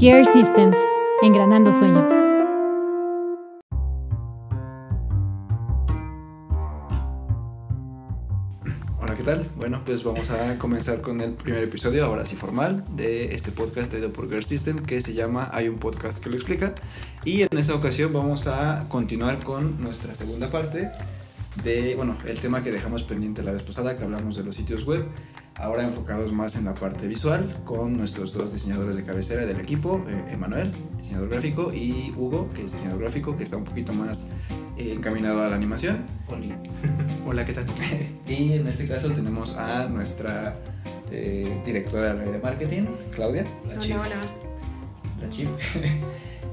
Gear Systems, engranando sueños. Hola, ¿qué tal? Bueno, pues vamos a comenzar con el primer episodio, ahora sí formal, de este podcast traído por Gear System que se llama Hay un podcast que lo explica. Y en esta ocasión vamos a continuar con nuestra segunda parte de, bueno, el tema que dejamos pendiente la vez pasada, que hablamos de los sitios web, ahora enfocados más en la parte visual, con nuestros dos diseñadores de cabecera del equipo, eh, Emanuel, diseñador gráfico, y Hugo, que es diseñador gráfico, que está un poquito más eh, encaminado a la animación. Hola, ¿qué tal? Y en este caso tenemos a nuestra eh, directora de marketing, Claudia. La hola, hola. La chief.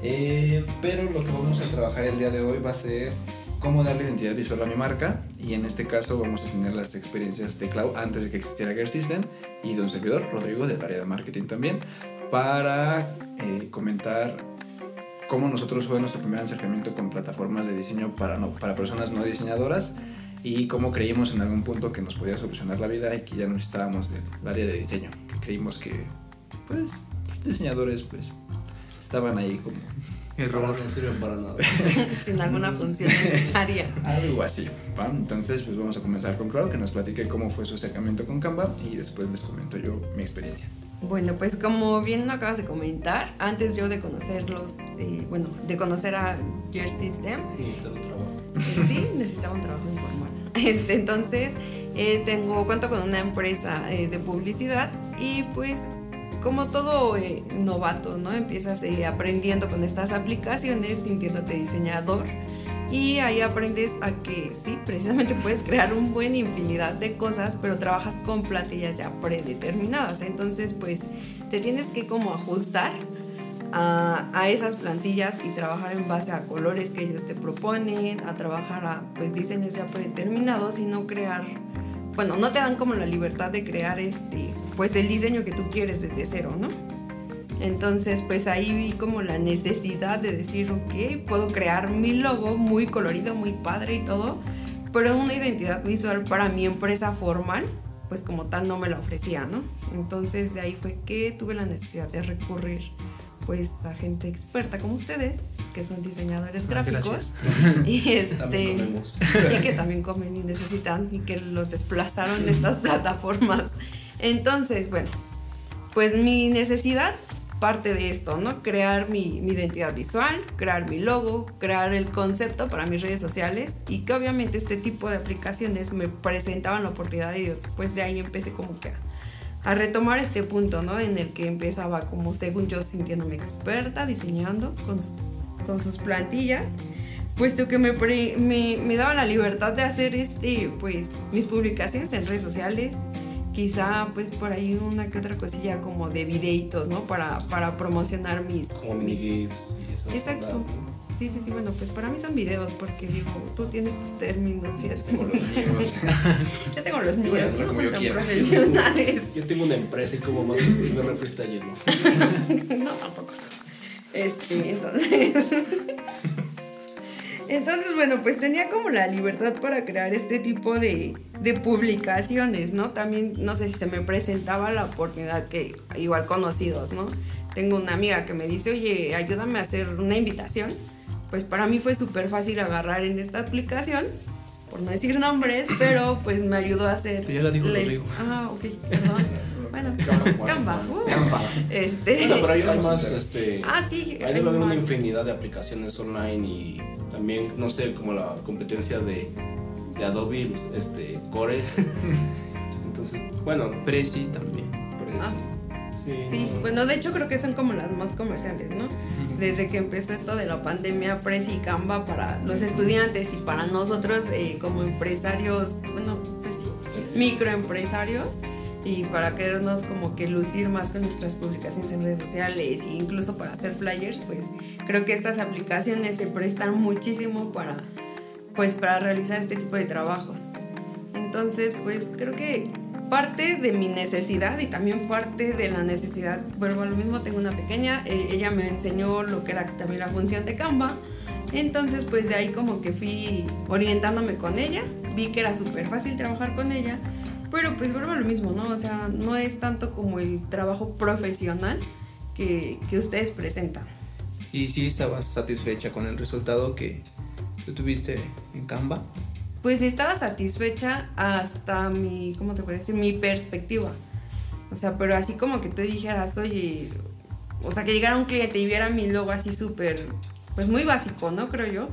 Eh, pero lo que vamos a trabajar el día de hoy va a ser cómo darle identidad visual a mi marca y en este caso vamos a tener las experiencias de Cloud antes de que existiera Gear System y de un servidor, Rodrigo, del área de marketing también, para eh, comentar cómo nosotros fue nuestro primer acercamiento con plataformas de diseño para, no, para personas no diseñadoras y cómo creímos en algún punto que nos podía solucionar la vida y que ya no necesitábamos del área de diseño, que creímos que pues los diseñadores pues estaban ahí como Error. No sirven para nada. Sin alguna función necesaria. algo así. ¿va? Entonces pues vamos a comenzar con Clau que nos platique cómo fue su acercamiento con Canva y después les comento yo mi experiencia. Bueno, pues como bien lo acabas de comentar, antes yo de conocerlos, eh, bueno, de conocer a Gear System, Necesito un trabajo. eh, sí, necesitaba un trabajo informal. Este, entonces, eh, tengo, cuento con una empresa eh, de publicidad y pues como todo eh, novato, ¿no? Empiezas eh, aprendiendo con estas aplicaciones, sintiéndote diseñador y ahí aprendes a que sí, precisamente puedes crear un buen infinidad de cosas, pero trabajas con plantillas ya predeterminadas. Entonces, pues te tienes que como ajustar a, a esas plantillas y trabajar en base a colores que ellos te proponen, a trabajar a pues diseños ya predeterminados y no crear, bueno, no te dan como la libertad de crear este, pues el diseño que tú quieres desde cero, ¿no? Entonces, pues ahí vi como la necesidad de decir, ok, puedo crear mi logo muy colorido, muy padre y todo, pero una identidad visual para mi empresa formal, pues como tal no me la ofrecía, ¿no? Entonces de ahí fue que tuve la necesidad de recurrir pues a gente experta como ustedes, que son diseñadores Ah, gráficos gracias. y este y que también comen y necesitan y que los desplazaron de estas plataformas. Entonces, bueno, pues mi necesidad parte de esto, ¿no? Crear mi, mi identidad visual, crear mi logo, crear el concepto para mis redes sociales y que obviamente este tipo de aplicaciones me presentaban la oportunidad y pues de ahí empecé como que a, a retomar este punto, ¿no? En el que empezaba como según yo sintiéndome experta diseñando con sus, con sus plantillas puesto que me, pre- me, me daba la libertad de hacer este, pues, mis publicaciones en redes sociales, quizá pues por ahí una que otra cosilla como de videitos, ¿no? Para, para promocionar mis... Como mis- Exacto. cosas, ¿no? Sí, sí, sí, bueno, pues para mí son videos porque digo, tú tienes tus términos, ¿sí? Como los míos. Yo tengo los míos, no son tan profesionales. Yo tengo una empresa y como más mi refri está lleno. no, tampoco. Este, entonces. Entonces, bueno, pues tenía como la libertad para crear este tipo de, de publicaciones, ¿no? También, no sé si se me presentaba la oportunidad que, igual conocidos, ¿no? Tengo una amiga que me dice, oye, ayúdame a hacer una invitación. Pues para mí fue súper fácil agarrar en esta aplicación, por no decir nombres, pero pues me ayudó a hacer. Ya la dijo le- Rodrigo. Ah, ok, perdón. Bueno, Canva. uh, Este. Bueno, pero hay Estamos más, enteros. este... Ah, sí, Hay hay una infinidad de aplicaciones online y también, no sé, como la competencia de, de Adobe, este, Core. Entonces, bueno, Prezi también. Ah, sí. Sí, bueno, de hecho creo que son como las más comerciales, ¿no? Desde que empezó esto de la pandemia, Prezi y Canva para los estudiantes y para nosotros eh, como empresarios, bueno, pues sí, microempresarios y para querernos como que lucir más con nuestras publicaciones en redes sociales e incluso para hacer flyers, pues creo que estas aplicaciones se prestan muchísimo para pues para realizar este tipo de trabajos. Entonces, pues creo que parte de mi necesidad y también parte de la necesidad, vuelvo a lo mismo, tengo una pequeña, eh, ella me enseñó lo que era también la función de Canva, entonces pues de ahí como que fui orientándome con ella, vi que era súper fácil trabajar con ella, pero pues vuelvo a lo mismo, ¿no? O sea, no es tanto como el trabajo profesional que, que ustedes presentan. ¿Y si estabas satisfecha con el resultado que tuviste en Canva? Pues estaba satisfecha hasta mi, ¿cómo te puedo decir? Mi perspectiva. O sea, pero así como que tú dijeras, oye, o sea, que llegara un cliente y viera mi logo así súper, pues muy básico, ¿no? Creo yo.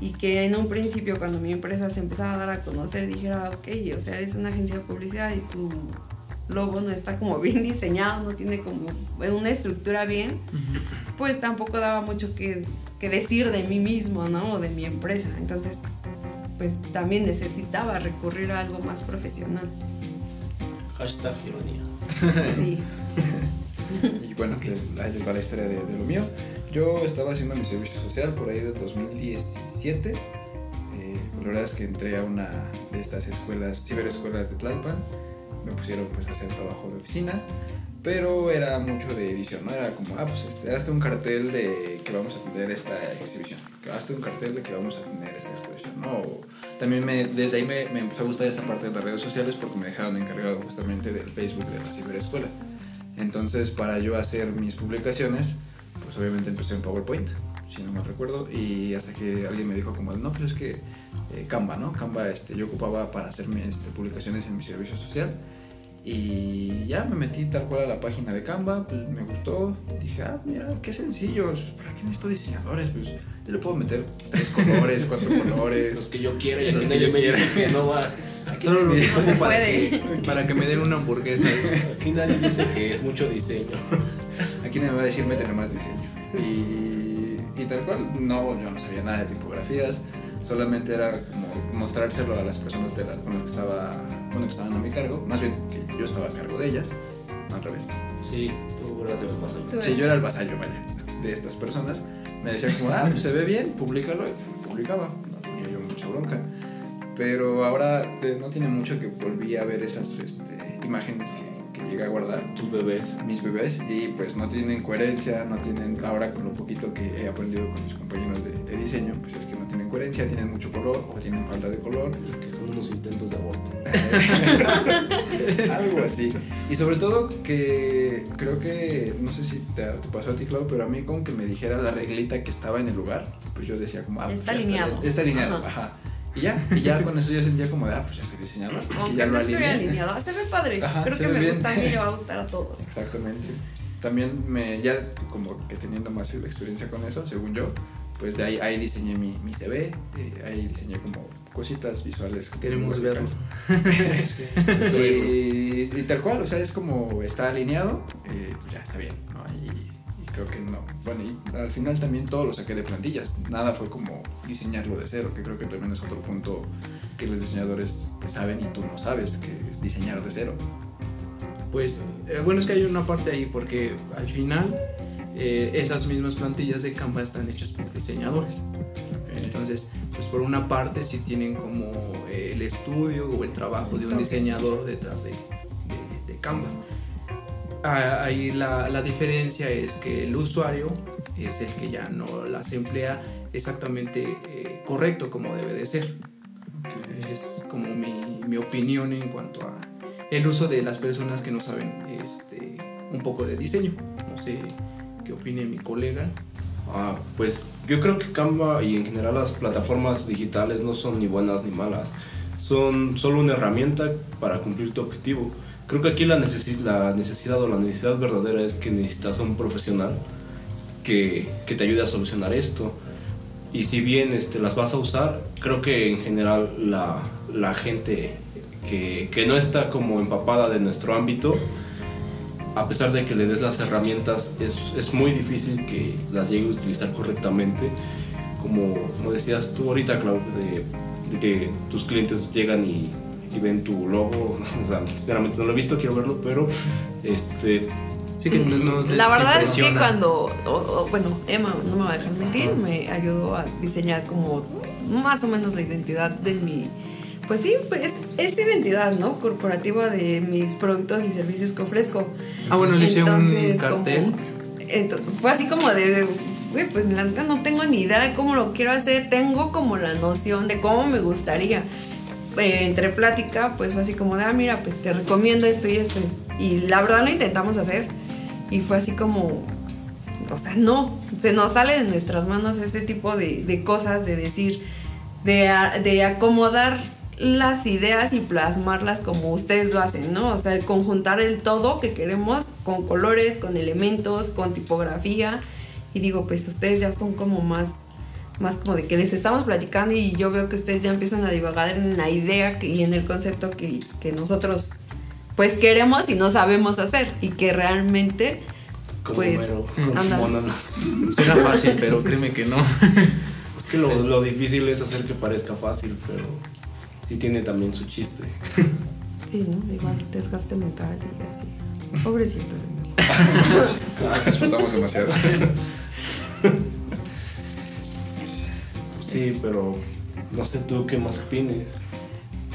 Y que en un principio, cuando mi empresa se empezaba a dar a conocer, dijera, ok, o sea, es una agencia de publicidad y tu logo no está como bien diseñado, no tiene como una estructura bien, pues tampoco daba mucho que, que decir de mí mismo, ¿no? O de mi empresa. Entonces, pues también necesitaba recurrir a algo más profesional. Hashtag ironía. Sí. Y bueno, que ahí va la historia de, de lo mío. Yo estaba haciendo mi servicio social por ahí del 2017. Eh, la verdad es que entré a una de estas escuelas, ciberescuelas de Tlalpan. Me pusieron pues a hacer trabajo de oficina. Pero era mucho de edición, ¿no? Era como, ah, pues este, hazte un cartel de que vamos a tener esta exhibición. Que hazte un cartel de que vamos a tener esta exposición, ¿no? También me, desde ahí me, me empezó a gustar esta parte de las redes sociales porque me dejaron encargado justamente del Facebook de la ciberescuela. Entonces, para yo hacer mis publicaciones, pues obviamente empecé en PowerPoint, si no me recuerdo, y hasta que alguien me dijo como, no, pues es que eh, Canva, ¿no? Canva este, yo ocupaba para hacerme este, publicaciones en mi servicio social. Y ya me metí tal cual a la página de Canva, pues me gustó. Dije, ah, mira, qué sencillo. ¿Para qué necesito diseñadores? Pues yo le puedo meter tres colores, cuatro colores. Los que yo quiera y Los los que yo me quiera. que no va. Solo lo dijo se para, puede. que, para que me den una hamburguesa. Aquí nadie dice que es mucho diseño. Aquí nadie me va a decir, métele más diseño. Y, y tal cual, no, yo no sabía nada de tipografías. Solamente era como mostrárselo a las personas de con las que estaba, bueno, que estaban a mi cargo. Más bien, que yo estaba a cargo de ellas. No, al revés. Sí, tú de pasar. Tú Sí, yo era el vasallo, vaya, de estas personas. Me decían como, ah, pues se ve bien, públicalo. Y publicaba. No tenía yo mucha bronca. Pero ahora eh, no tiene mucho que volví a ver esas este, imágenes que, que llegué a guardar. Tus bebés. Mis bebés y pues no tienen coherencia, no tienen, ahora con lo poquito que he aprendido con mis compañeros de, de diseño, pues es que no tienen coherencia, tienen mucho color o tienen falta de color. Y que son unos intentos de aborto. Algo así. Y sobre todo que creo que, no sé si te, te pasó a ti, Clau, pero a mí como que me dijera la reglita que estaba en el lugar, pues yo decía como, ah, pues Está ya alineado. Está, alineado, Ajá. ajá. Y ya, y ya con eso yo sentía como de, ah, pues ya estoy diseñador. Aunque ya no lo estoy alineé. alineado. Se ve padre. Ajá, Creo que me bien. gusta a mí y le va a gustar a todos. Exactamente. También me, ya como que teniendo más experiencia con eso, según yo, pues de ahí, ahí diseñé mi, mi CV, eh, ahí diseñé como cositas visuales. Queremos verlo. y, y tal cual, o sea, es como está alineado, eh, pues ya está bien, ¿no? Y creo que no. Bueno, y al final también todo lo saqué de plantillas, nada fue como diseñarlo de cero, que creo que también es otro punto que los diseñadores pues, saben y tú no sabes, que es diseñar de cero. Pues eh, bueno, es que hay una parte ahí porque al final eh, esas mismas plantillas de Canva están hechas por diseñadores. Entonces, pues por una parte sí tienen como eh, el estudio o el trabajo de un diseñador detrás de, de- de Canva. Ah, Ahí la, la diferencia es que el usuario es el que ya no las emplea exactamente eh, correcto como debe de ser. Esa es como mi, mi opinión en cuanto a el uso de las personas que no saben este, un poco de diseño. No sé qué opine mi colega. Ah, pues yo creo que Canva y en general las plataformas digitales no son ni buenas ni malas. Son solo una herramienta para cumplir tu objetivo. Creo que aquí la, necesi- la necesidad o la necesidad verdadera es que necesitas a un profesional que, que te ayude a solucionar esto. Y si bien este, las vas a usar, creo que en general la, la gente que, que no está como empapada de nuestro ámbito, a pesar de que le des las herramientas, es, es muy difícil que las llegue a utilizar correctamente. Como, como decías tú ahorita, Clau, de, de que tus clientes llegan y, y ven tu logo. O sea, sinceramente no lo he visto, quiero verlo, pero este, Sí que no- no La verdad es que cuando, o- o, bueno, Emma no me va a dejar mentir, me ayudó a diseñar como más o menos la identidad de mi, pues sí, pues es identidad, ¿no? Corporativa de mis productos y servicios que ofrezco. Ah, bueno, le hice un Entonces, cartel. como- fue así como de, güey, pues la no tengo ni idea de cómo lo quiero hacer, tengo como la noción de cómo me gustaría. Eh, entre plática, pues fue así como de, ah, mira, pues te recomiendo esto y esto. Y la verdad lo intentamos hacer. Y fue así como, o sea, no, se nos sale de nuestras manos este tipo de, de cosas, de decir, de, de acomodar las ideas y plasmarlas como ustedes lo hacen, ¿no? O sea, conjuntar el todo que queremos con colores, con elementos, con tipografía. Y digo, pues ustedes ya son como más, más como de que les estamos platicando y yo veo que ustedes ya empiezan a divagar en la idea que- y en el concepto que, que nosotros pues queremos y no sabemos hacer y que realmente Como Pues. Suena fácil, pero créeme que no. Es que lo, lo difícil es hacer que parezca fácil, pero sí tiene también su chiste. sí, ¿no? Igual desgaste mental y así. Pobrecito. de explotamos demasiado. Sí, pero no sé tú qué más opines.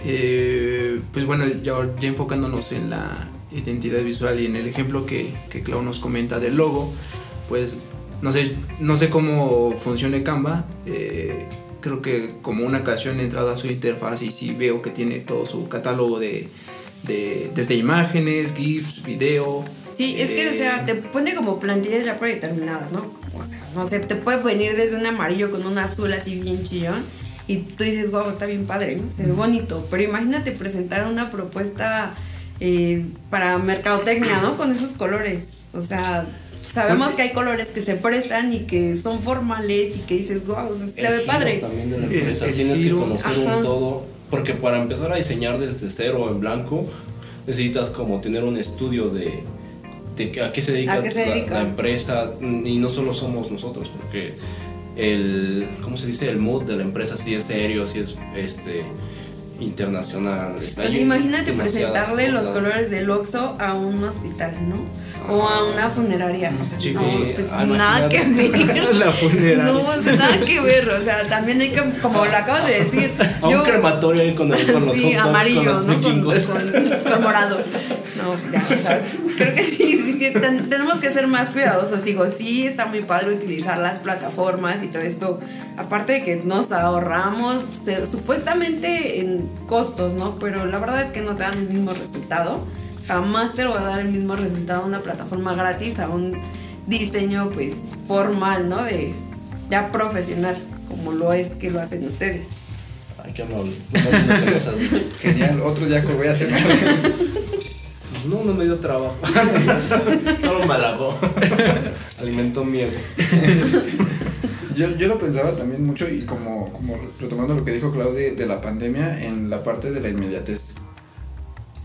Eh, pues bueno, ya, ya enfocándonos en la identidad visual y en el ejemplo que, que Clau nos comenta del logo, pues no sé, no sé cómo funcione Canva. eh, creo que como una ocasión he entrado a su interfaz y sí veo que tiene todo su catálogo de, de- desde imágenes, GIFs, video. Sí, es que, o sea, eh, te pone como plantillas ya predeterminadas, ¿no? O sea, no sé, te puede venir desde un amarillo con un azul así bien chillón y tú dices, wow, está bien padre, ¿no? Se ve bonito. Pero imagínate presentar una propuesta eh, para mercadotecnia, ¿no? Con esos colores. O sea, sabemos que hay colores que se prestan y que son formales y que dices, wow, o sea, se El ve giro padre. También de la El- empresa. el Tienes giro. que conocer Ajá. un todo. Porque para empezar a diseñar desde cero en blanco, necesitas como tener un estudio de, a qué se dedica, ¿A qué se la- dedica? La, empresa. Y no solo somos nosotros, porque el, ¿cómo se dice? El mood de la empresa sí es serio, sí es este internacional. está Pues imagínate presentarle los colores del Oxxo a un hospital, ¿no? O a una funeraria. O sea, Sí, no, pues Ah, nada que ver. La funeraria. No, sea, nada que ver. O sea, también hay que, como lo acabas de decir. A un crematorio ahí con, el- con los sí, amarillo, con los ¿no? Con, vikingos. con- con morado. No, ya, o sea, creo que sí, ten- tenemos que ser más cuidadosos. Digo, sí está muy padre utilizar las plataformas y todo esto. Aparte de que nos ahorramos se- supuestamente en costos, ¿no? Pero la verdad es que no te dan el mismo resultado. Jamás te lo va a dar el mismo resultado una plataforma gratis a un diseño, pues, formal, ¿no? De ya profesional, como lo es que lo hacen ustedes. Ay, qué amable. Genial, otro día que voy a hacer. No, no me dio trabajo. Solo me halagó. Alimentó mi ego. Yo, yo lo pensaba también mucho y como, como retomando lo que dijo Claudia de la pandemia en la parte de la inmediatez.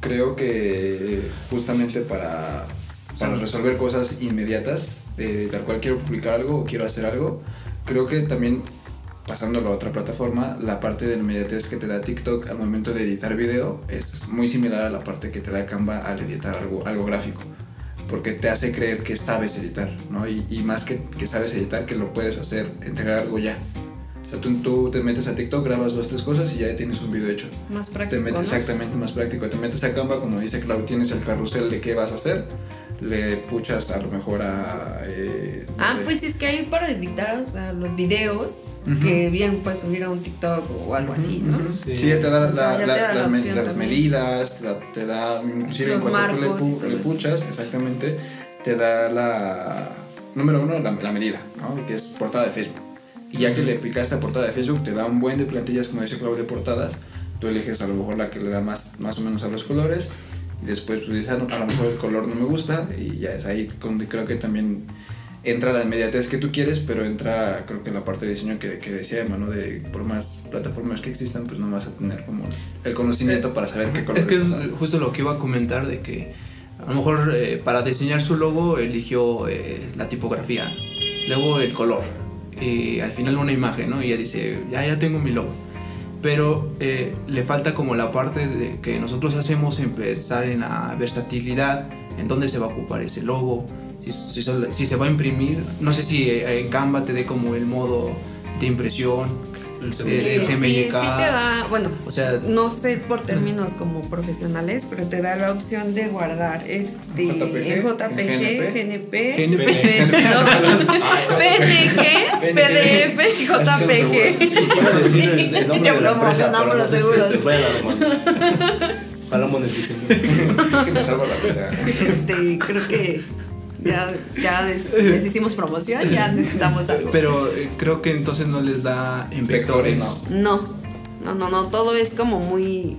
Creo que justamente para, para resolver cosas inmediatas, de tal cual quiero publicar algo o quiero hacer algo, creo que también pasándolo a otra plataforma, la parte de inmediatez que te da TikTok al momento de editar video es muy similar a la parte que te da Canva al editar algo, algo gráfico porque te hace creer que sabes editar, ¿no? Y, y más que, que sabes editar, que lo puedes hacer, entregar algo ya. O sea, tú, tú te metes a TikTok, grabas dos, tres cosas y ya tienes un video hecho. Más Te práctico, metes ¿no? exactamente más práctico. Te metes a Canva, como dice Clau, tienes el carrusel de qué vas a hacer. Le puchas a lo mejor a. eh, no Ah, sé. pues es que hay para editar o sea, los videos Ujú. que bien puedes subir a un TikTok o algo así, ¿no? Sí. Sí, ya te da, sea, la- te da la las, me- medidas, te da, te da inclusive Los en cuanto tú le, le eso. puchas, exactamente, te da la, número uno, la, la medida, ¿no? que es portada de Facebook. Y ya que le picaste a portada de Facebook, te da un buen de plantillas, como dice Claudio, de portadas. Tú eliges a lo mejor la que le da más, más o menos a los colores. Y después tú dices, "Ah, no, a lo mejor el color no me gusta. Y ya es ahí donde creo que también entra la inmediatez que tú quieres, pero entra creo que la parte de diseño que, que decía Emma, ¿no? De por más plataformas que existan, pues no vas a tener como el conocimiento para saber qué color Es que es justo lo que iba a comentar de que a lo mejor eh, para diseñar su logo eligió eh, la tipografía, luego el color y al final una imagen, ¿no? Y ella dice, ya, ya tengo mi logo. Pero eh, le falta como la parte de que nosotros hacemos empezar en la versatilidad, en dónde se va a ocupar ese logo, si, si si se va a imprimir, no sé si eh, en Canva te dé como el modo de impresión, el, el sí, CMYK, sí te da, bueno, o sea, no sé por términos como profesionales, pero te da la opción de guardar este JPG, GNP, GNP, PNG, PDF y JPG. Empresa, promocionamos los seguros. Ojalá moneticemos. Es que me salva la vida. Este, creo que Ya, ya les, les hicimos promoción, ya necesitamos algo. Pero eh, creo que entonces no les da en Vectores, vectores. No, no, no, no, todo es como muy,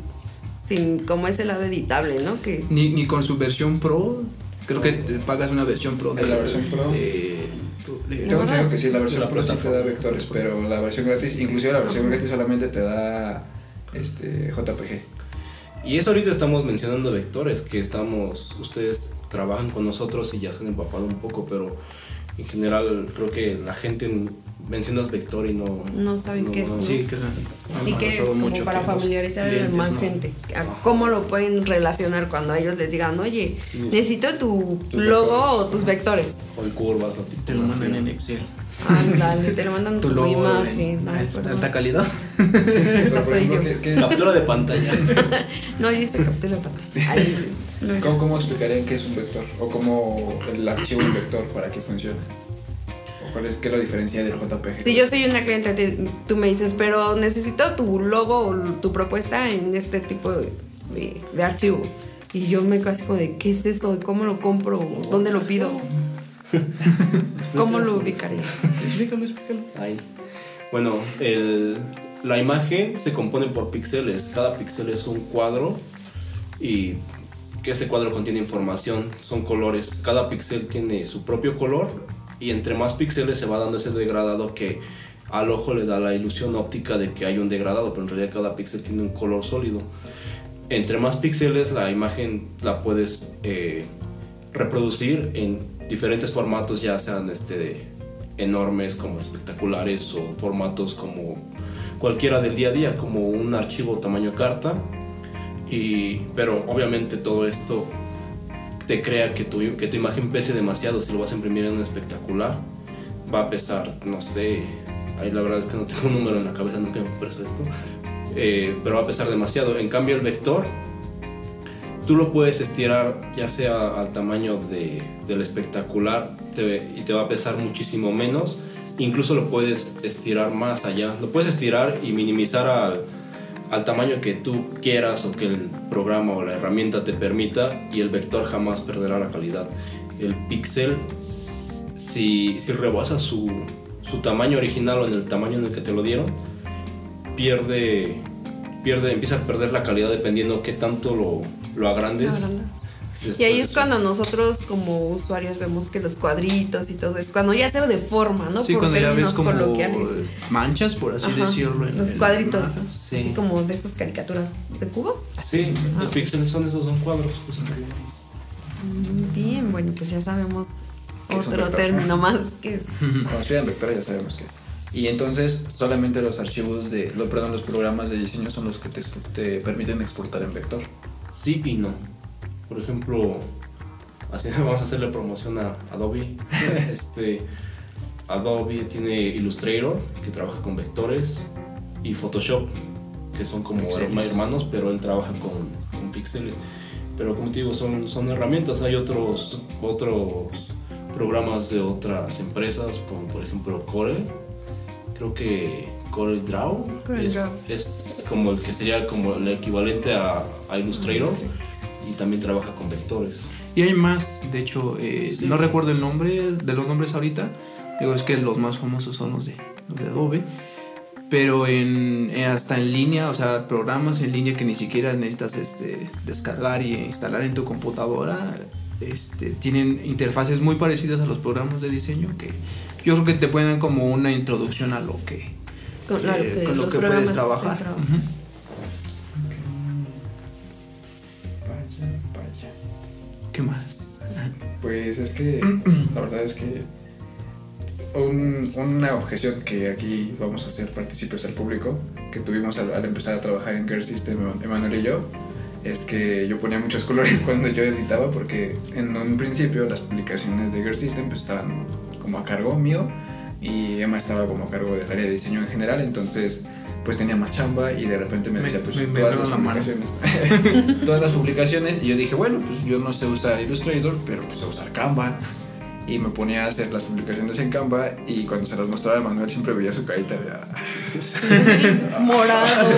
sin, como ese lado editable, ¿no? Que Ni, ni con su versión pro. Creo que te pagas una versión pro. ¿De la versión pro? de- de- Tengo entendido que sí, la versión la Pro sí te da vectores, pero la versión gratis, inclusive la versión gratis solamente te da este JPG. Y eso ahorita estamos mencionando vectores, que estamos, ustedes trabajan con nosotros y ya se han empapado un poco, pero en general creo que la gente mencionas vector y no... No saben qué es, ¿no? Sí, que y que es como para familiarizar a más gente, a cómo lo pueden relacionar cuando a ellos les digan, oye, necesito tu logo vectores. o tus vectores. O curvas o Te lo mandan en Excel. Ándale, te lo mandan Tu logo imagen. en Ay, alta, alta calidad. Esa soy yo. ¿qué- qué es- Captura de pantalla. No, yo hice captura de pantalla. No. ¿Cómo, ¿Cómo explicarían qué es un vector? ¿O cómo el archivo un vector para que funcione? ¿O cuál es, qué lo diferencia del JPG? Si yo soy una cliente, te- tú me dices, pero necesito tu logo o tu propuesta en este tipo de, de- de archivo. Y yo me quedo así como de, ¿qué es eso? ¿Cómo lo compro? ¿Dónde lo pido? ¿Cómo lo ubicaría? explícalo, explícalo. Ahí. Bueno, el- la imagen se compone por píxeles. Cada píxel es un cuadro y que ese cuadro contiene información, son colores. Cada píxel tiene su propio color y entre más píxeles se va dando ese degradado que al ojo le da la ilusión óptica de que hay un degradado, pero en realidad cada píxel tiene un color sólido. Entre más píxeles la imagen la puedes eh, reproducir en diferentes formatos, ya sean este, enormes como espectaculares o formatos como cualquiera del día a día, como un archivo tamaño carta. Y, pero obviamente todo esto te crea que tu, que tu imagen pese demasiado si lo vas a imprimir en un espectacular. Va a pesar, no sé, ahí la verdad es que no tengo un número en la cabeza, nunca me preso esto, eh, pero va a pesar demasiado. En cambio el vector, tú lo puedes estirar ya sea al tamaño de, del espectacular te- y te va a pesar muchísimo menos. Incluso lo puedes estirar más allá. Lo puedes estirar y minimizar al, al tamaño que tú quieras o que el programa o la herramienta te permita y el vector jamás perderá la calidad. El píxel, si, si rebasa su, su tamaño original o en el tamaño en el que te lo dieron, pierde, pierde, empieza a perder la calidad dependiendo qué tanto lo, lo agrandes. Después Y ahí de es cuando nosotros como usuarios vemos que los cuadritos y todo eso, cuando ya se deforma, ¿no? Sí, por cuando ya ves como coloquiales. manchas, por así Ajá, decirlo. en los cuadritos, Ajá, sí. así como de esas caricaturas de cubos. Sí, el píxel son esos, son cuadros. justo. Bien, bueno, pues ya sabemos ¿Qué es otro vector? término más que es. Cuando escriban vectores ya sabemos qué es. Y entonces solamente los archivos de, lo, perdón, los programas de diseño son los que te, te permiten exportar en vector. Sí y no. Por ejemplo, así vamos a hacerle promoción a Adobe. este, Adobe tiene Illustrator, que trabaja con vectores, y Photoshop, que son como Píxeles. hermanos, pero él trabaja con, con píxeles. Pero como te digo, son, son herramientas. Hay otros, otros programas de otras empresas, como por ejemplo Corel. Creo que Corel Draw, Corel es, Draw. es como el que sería como el equivalente a, a Illustrator y también trabaja con vectores. Y hay más, de hecho, eh, Sí. no recuerdo el nombre de los nombres ahorita. Digo, es que los más famosos son los de, los de Adobe. Pero en, eh, hasta en línea, o sea, programas en línea que ni siquiera necesitas este, descargar y instalar en tu computadora, este, tienen interfaces muy parecidas a los programas de diseño que yo creo que te pueden dar como una introducción a lo que, Con, claro, eh, que con lo los que programas puedes trabajar. Vaya, vaya. ¿Qué más? Pues es que la verdad es que un- una objeción que aquí vamos a hacer partícipes al público, que tuvimos al, al empezar a trabajar en Gear System, Emanuel y yo, es que yo ponía muchos colores cuando yo editaba porque en un principio las publicaciones de Gear System pues, estaban como a cargo mío y Emma estaba como a cargo del área de diseño en general, entonces pues tenía más chamba y de repente me decía pues me- me todas las la publicaciones todas las publicaciones y yo dije bueno pues yo no sé usar Illustrator pero pues sé usar Canva y me ponía a hacer las publicaciones en Canva y cuando se las mostraba a Manuel siempre veía su carita de "Ah". morado,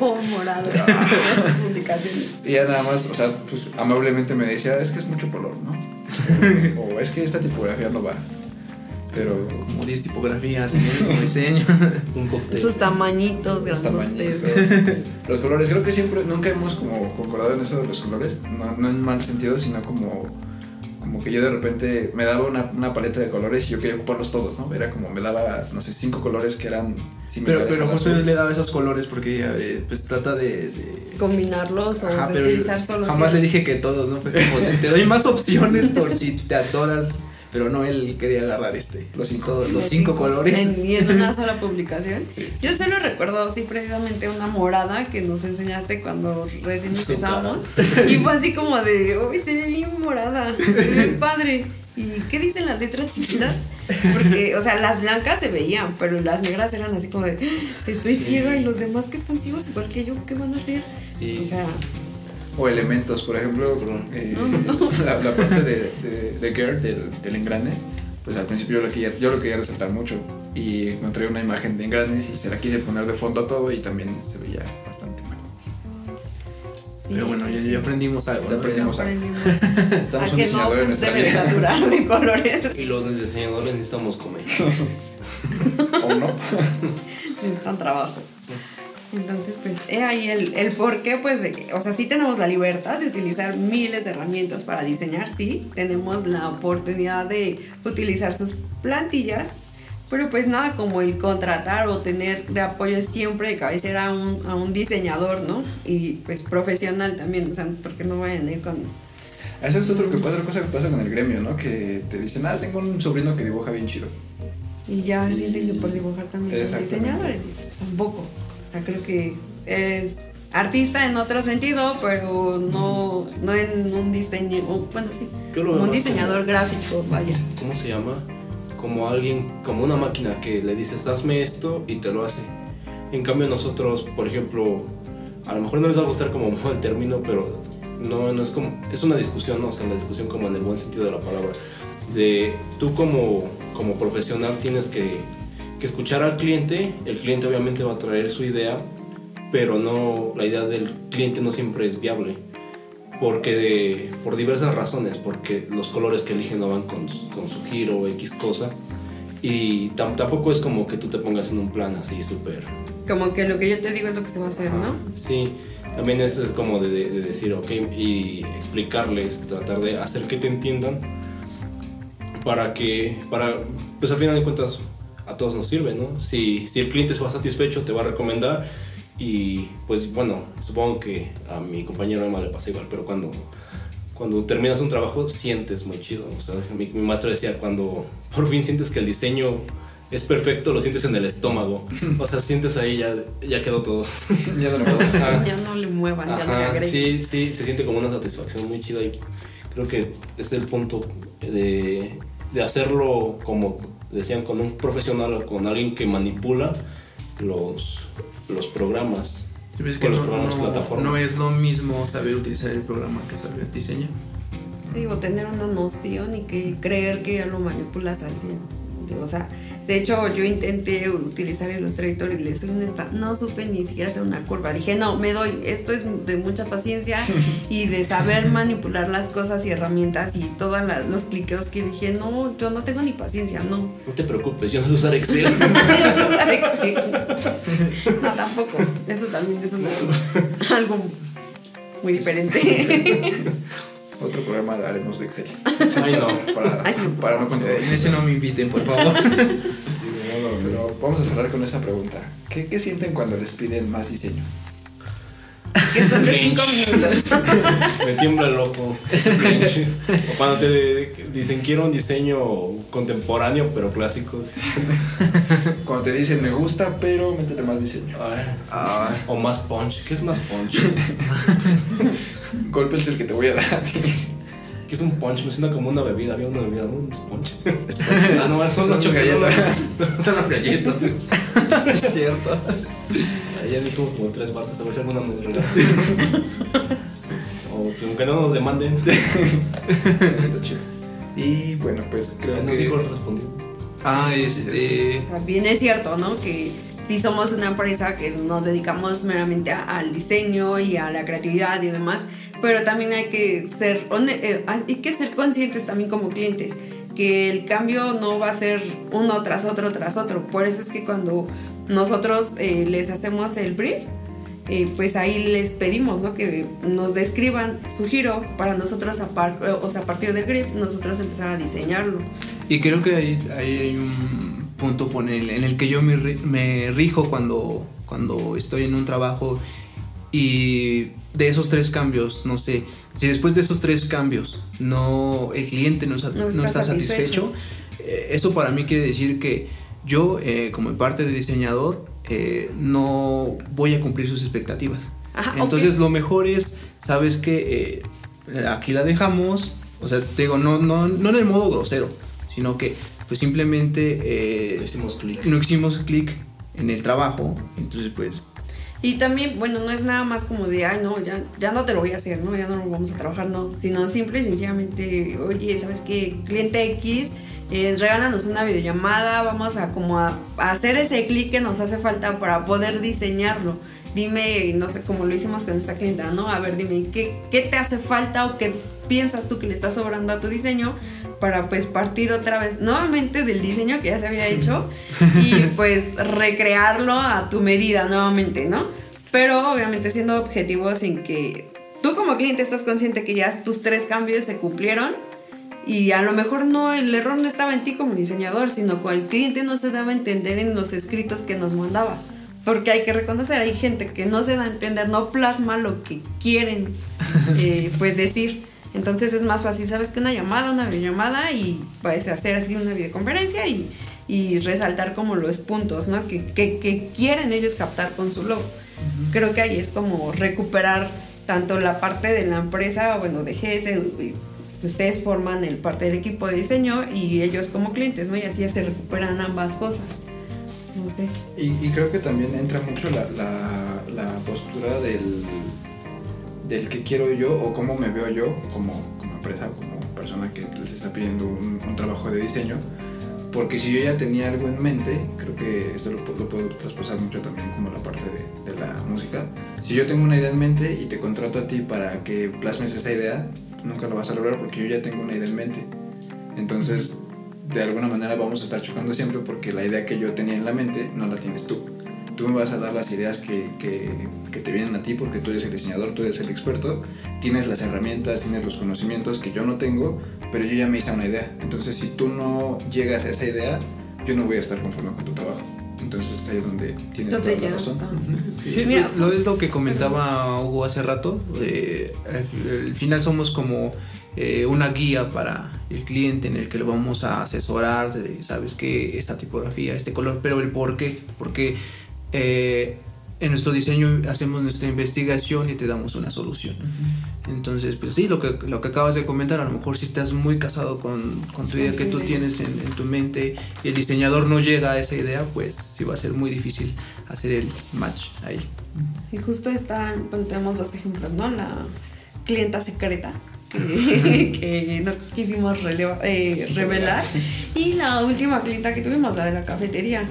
oh, morado. Publicaciones. y ya nada más o sea pues amablemente me decía es que es mucho color ¿no? o es que esta tipografía no va. Pero Como 10 tipografías mismo diseño. Un cóctel. Sus tamañitos los grandotes. tamañitos, los colores, creo que siempre, nunca hemos como concordado en eso de los colores, no, no en mal sentido, sino como, como que yo de repente me daba una, una paleta de colores y yo quería ocuparlos todos, ¿no? Era como me daba, no sé, cinco colores que eran Pero, similares. pero al justo le daba esos colores porque eh, pues trata de, de- Combinarlos o Ajá, de pero utilizar solo Jamás le dije que todos, ¿no? Fue como te, te doy más opciones por si te atoras. Pero no, él quería agarrar este. Los cinco. Los cinco colores. En, y en una sola publicación. Sí. Yo solo recuerdo, sí, precisamente una morada que nos enseñaste cuando recién empezamos. Y fue así como de, uy, se ve bien morada, se ve padre. ¿Y qué dicen las letras chiquitas? Porque, o sea, las blancas se veían, pero las negras eran así como de, estoy ciega y los demás que están ciegos igual que yo, ¿qué van a hacer? Sí. O sea, O elementos, por ejemplo, eh, la, la parte de, de, de Gerd, del, del engrane, pues al principio yo lo, quería, yo lo quería resaltar mucho y encontré una imagen de engranes y se la quise poner de fondo a todo y también se veía bastante mal. sí. Pero bueno, ya, ya aprendimos algo. Ya ¿no? aprendimos. aprendimos Necesitamos a un que no diseñador en se debe vida. saturar de colores. Y los diseñadores necesitamos comer. ¿O no? necesitan trabajo. Entonces, pues, he ahí el, el por qué, pues, de que- o sea, sí tenemos la libertad de utilizar miles de herramientas para diseñar, sí, tenemos la oportunidad de utilizar sus plantillas, pero pues nada como el contratar o tener de apoyo siempre de cabecera a un, a un diseñador, ¿no? Y pues profesional también, o sea, porque no vayan a ir con... Eso es otro que pasa, otra cosa que pasa con el gremio, ¿no? Que te dicen, ah, tengo un sobrino que dibuja bien chido. Y ya sienten que por dibujar también son diseñadores, y pues tampoco. Sea, creo que eres artista en otro sentido, pero no, no en un diseño, bueno, sí, como un diseñador gráfico, vaya. ¿Cómo se llama? Como alguien, como una máquina que le dices, hazme esto y te lo hace. En cambio nosotros, por ejemplo, a lo mejor no les va a gustar como el término, pero no, no es como, es una discusión, ¿no? o sea, la discusión como en el buen sentido de la palabra. De tú como, como profesional tienes que, que escuchar al cliente, el cliente obviamente va a traer su idea, pero no, la idea del cliente no siempre es viable porque por diversas razones, porque los colores que eligen no van con, su- con su giro o X cosa. Y tam- tampoco es como que tú te pongas en un plan así súper... Como que lo que yo te digo es lo que se va a hacer, ¿no? Sí, también es, es como de, de- de decir, ok, y explicarles, tratar de hacer que te entiendan para que, para, pues al final de cuentas, a todos nos sirve, ¿no? Si, si el cliente se va satisfecho, te va a recomendar y pues bueno, supongo que a mi compañero Emma le pasa igual, pero cuando, cuando terminas un trabajo sientes muy chido. O sea, mi, mi maestro decía, cuando por fin sientes que el diseño es perfecto, lo sientes en el estómago. O sea, sientes ahí, ya, ya quedó todo. ya no lo puedo hacer. Ajá. Ya no le muevan, ya no le agreguen. sí, sí, se siente como una satisfacción muy chida y creo que es el punto de, de hacerlo como decían con un profesional o con alguien que manipula los, los programas. Yo pienso Con que los no, programas no- plataforma. no es lo mismo saber utilizar el programa que saber diseñar. Sí, o tener una noción y que creer que ya lo manipulas al 100. O sea, de hecho yo intenté utilizar Illustrator y les soy honesta, no supe ni siquiera hacer una curva. Dije, no, me doy, esto es de mucha paciencia y de saber manipular las cosas y herramientas y todos los cliqueos que dije, no, yo no tengo ni paciencia, no. No te preocupes, yo no sé usar Excel. Yo sé usar Excel. No, tampoco. Eso también es una- algo muy diferente. Otro programa haremos de Excel. Ay, no. Para, para no contar. En ese no me inviten, por favor. Sí, no, no. Pero vamos a cerrar con esta pregunta. ¿Qué, qué sienten cuando les piden más diseño? que son de 5 minutos. Me tiembla el loco. o cuando te dicen quiero un diseño contemporáneo pero clásico. Cuando te dicen me gusta, pero métele más diseño. Ay, Ah, o más punch. ¿Qué es más punch? Golpe es el que te voy a dar a ti. ¿Qué es un punch? Me suena como una bebida. Había una bebida, ¿no? Un punch. ah, no, son Son las galletas. son las galletas. sí, es cierto. Ya dijimos como tres barcos, a ver si alguna nos regala. O que no nos demanden. Está chido. Y bueno, pues creo No que. dijo respondió. Ah, este. O sea, bien es cierto, ¿no? Que si somos una empresa que nos dedicamos meramente a- al diseño y a la creatividad y demás, pero también hay que ser, eh, hay que ser conscientes también como clientes que el cambio no va a ser uno tras otro tras otro. Por eso es que cuando nosotros eh, les hacemos el brief, eh, pues ahí les pedimos ¿no? que nos describan su giro para nosotros, a, o sea, a partir del brief, nosotros empezar a diseñarlo. Y creo que ahí, hay un punto en el que yo me, me rijo cuando, cuando estoy en un trabajo y de esos tres cambios, no sé, si después de esos tres cambios no el cliente no, está, satisfecho, eh, eso para mí quiere decir que yo eh, como parte de diseñador eh, no voy a cumplir sus expectativas. Entonces lo mejor es, sabes que aquí la dejamos, o sea, te digo, no, no, no en el modo grosero, sino que pues simplemente no hicimos clic. No hicimos clic en el trabajo, entonces pues y también, bueno, no es nada más como de, ay, no, ya, ya no te lo voy a hacer, ¿no? Ya no lo vamos a trabajar, no. Sino simple y sencillamente, oye, ¿sabes qué? Cliente X, eh, regálanos una videollamada, vamos a como a, hacer ese clic que nos hace falta para poder diseñarlo. Dime, no sé, cómo lo hicimos con esta clienta, ¿no? A ver, dime, ¿qué, ¿qué te hace falta o qué piensas tú que le está sobrando a tu diseño? Para pues partir otra vez nuevamente del diseño que ya se había hecho y pues recrearlo a tu medida nuevamente, ¿no? Pero obviamente siendo objetivos en que tú como cliente estás consciente que ya tus tres cambios se cumplieron y a lo mejor no el error no estaba en ti como diseñador, sino que el cliente no se daba a entender en los escritos que nos mandaba. Porque hay que reconocer, hay gente que no se da a entender, no plasma lo que quieren eh, pues decir. Entonces es más fácil, sabes que una llamada, una videollamada y puedes hacer así una videoconferencia y, y resaltar como los puntos, ¿no? Que, que, quieren ellos captar con su logo. Creo que ahí es como recuperar tanto la parte de la empresa, bueno, de GS, ustedes forman el parte del equipo de diseño y ellos como clientes, ¿no? Y así se recuperan ambas cosas. No sé. Y, y creo que también entra mucho la, la, la postura del del que quiero yo o cómo me veo yo como, como empresa o como persona que les está pidiendo un, trabajo de diseño. Porque si yo ya tenía algo en mente, creo que esto lo, lo puedo traspasar mucho también como la parte de, de, la música. Si yo tengo una idea en mente y te contrato a ti para que plasmes esa idea, nunca lo vas a lograr porque yo ya tengo una idea en mente. Entonces, de alguna manera vamos a estar chocando siempre porque la idea que yo tenía en la mente no la tienes tú tú me vas a dar las ideas que, que, que, te vienen a ti porque tú eres el diseñador, tú eres el experto, tienes las herramientas, tienes los conocimientos que yo no tengo, pero yo ya me hice una idea. Entonces, si tú no llegas a esa idea, yo no voy a estar conforme con tu trabajo. Entonces ahí es donde tienes toda la razón. Sí, lo es lo que comentaba Hugo hace rato. Eh, al final somos como eh, una guía para el cliente en el que lo vamos a asesorar, de, sabes que esta tipografía, este color, pero el por qué, porque eh, en nuestro diseño hacemos nuestra investigación y te damos una solución. Entonces, pues sí, lo que, lo que acabas de comentar, a lo mejor si estás muy casado con, con tu idea que tú tienes en, en, tu mente y el diseñador no llega a esa idea, pues sí va a ser muy difícil hacer el match ahí. Y justo están, pues, tenemos dos ejemplos, ¿no? La clienta secreta. Que, no quisimos eh, revelar y la última clienta que tuvimos, la de la cafetería,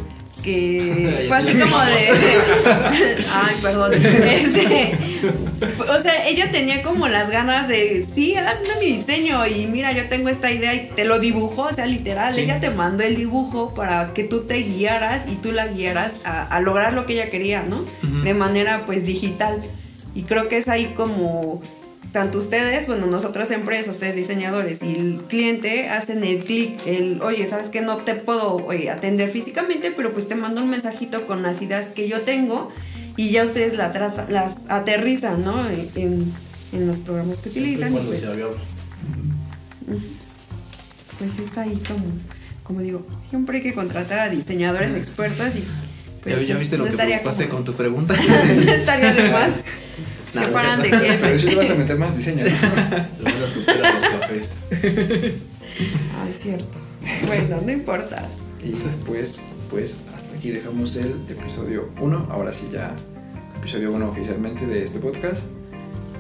que fue así como de. Ay, perdón. Este, o sea, ella tenía como las ganas de. Sí, hazme mi diseño y mira, yo tengo esta idea y te lo dibujó, o sea, literal. Ella te mandó el dibujo para que tú te guiaras y tú la guiaras a, lograr lo que ella quería, ¿no? De manera, pues, digital. Y creo que es ahí como tanto ustedes, bueno, nosotros empresas, ustedes diseñadores y el cliente hacen el clic, el, oye, ¿sabes que No te puedo atender físicamente, pero pues te mando un mensajito con las ideas que yo tengo y ya ustedes las, las aterrizan, ¿no? En, los programas que utilizan. Y pues, pues es ahí como, como digo, siempre hay que contratar a diseñadores expertos y pues, ¿Ya, viste lo que preocupaste con tu pregunta? no estaría de más. que fueran de queso. Pero si le vas a meter más diseño. Vas a a los cafés. Ah, es cierto. Bueno, no importa. Y pues, pues hasta aquí dejamos el episodio 1. Ahora sí ya episodio 1 oficialmente de este podcast.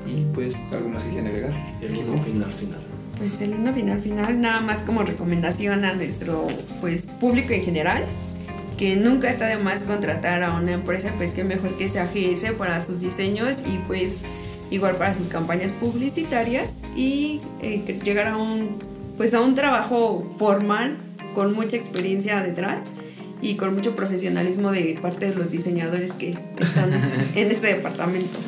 Y pues algo más que quieran agregar. El uno final final. Pues el uno final final, nada más como recomendación a nuestro pues público en general que nunca está de más contratar a una empresa, pues que mejor que sea GS para sus diseños y pues igual para sus campañas publicitarias y eh, llegar a un, pues a un trabajo formal con mucha experiencia detrás y con mucho profesionalismo de parte de los diseñadores que están en este departamento.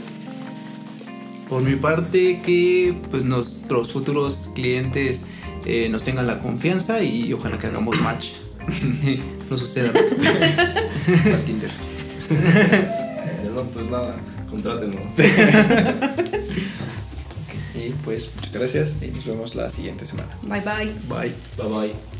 Por mi parte, que pues nuestros futuros clientes eh, nos tengan la confianza y ojalá que hagamos match. no suceda. Al Tinder. No, pues nada, contrátenos. Y pues muchas gracias y nos vemos la siguiente semana. Bye bye. Bye. Bye bye.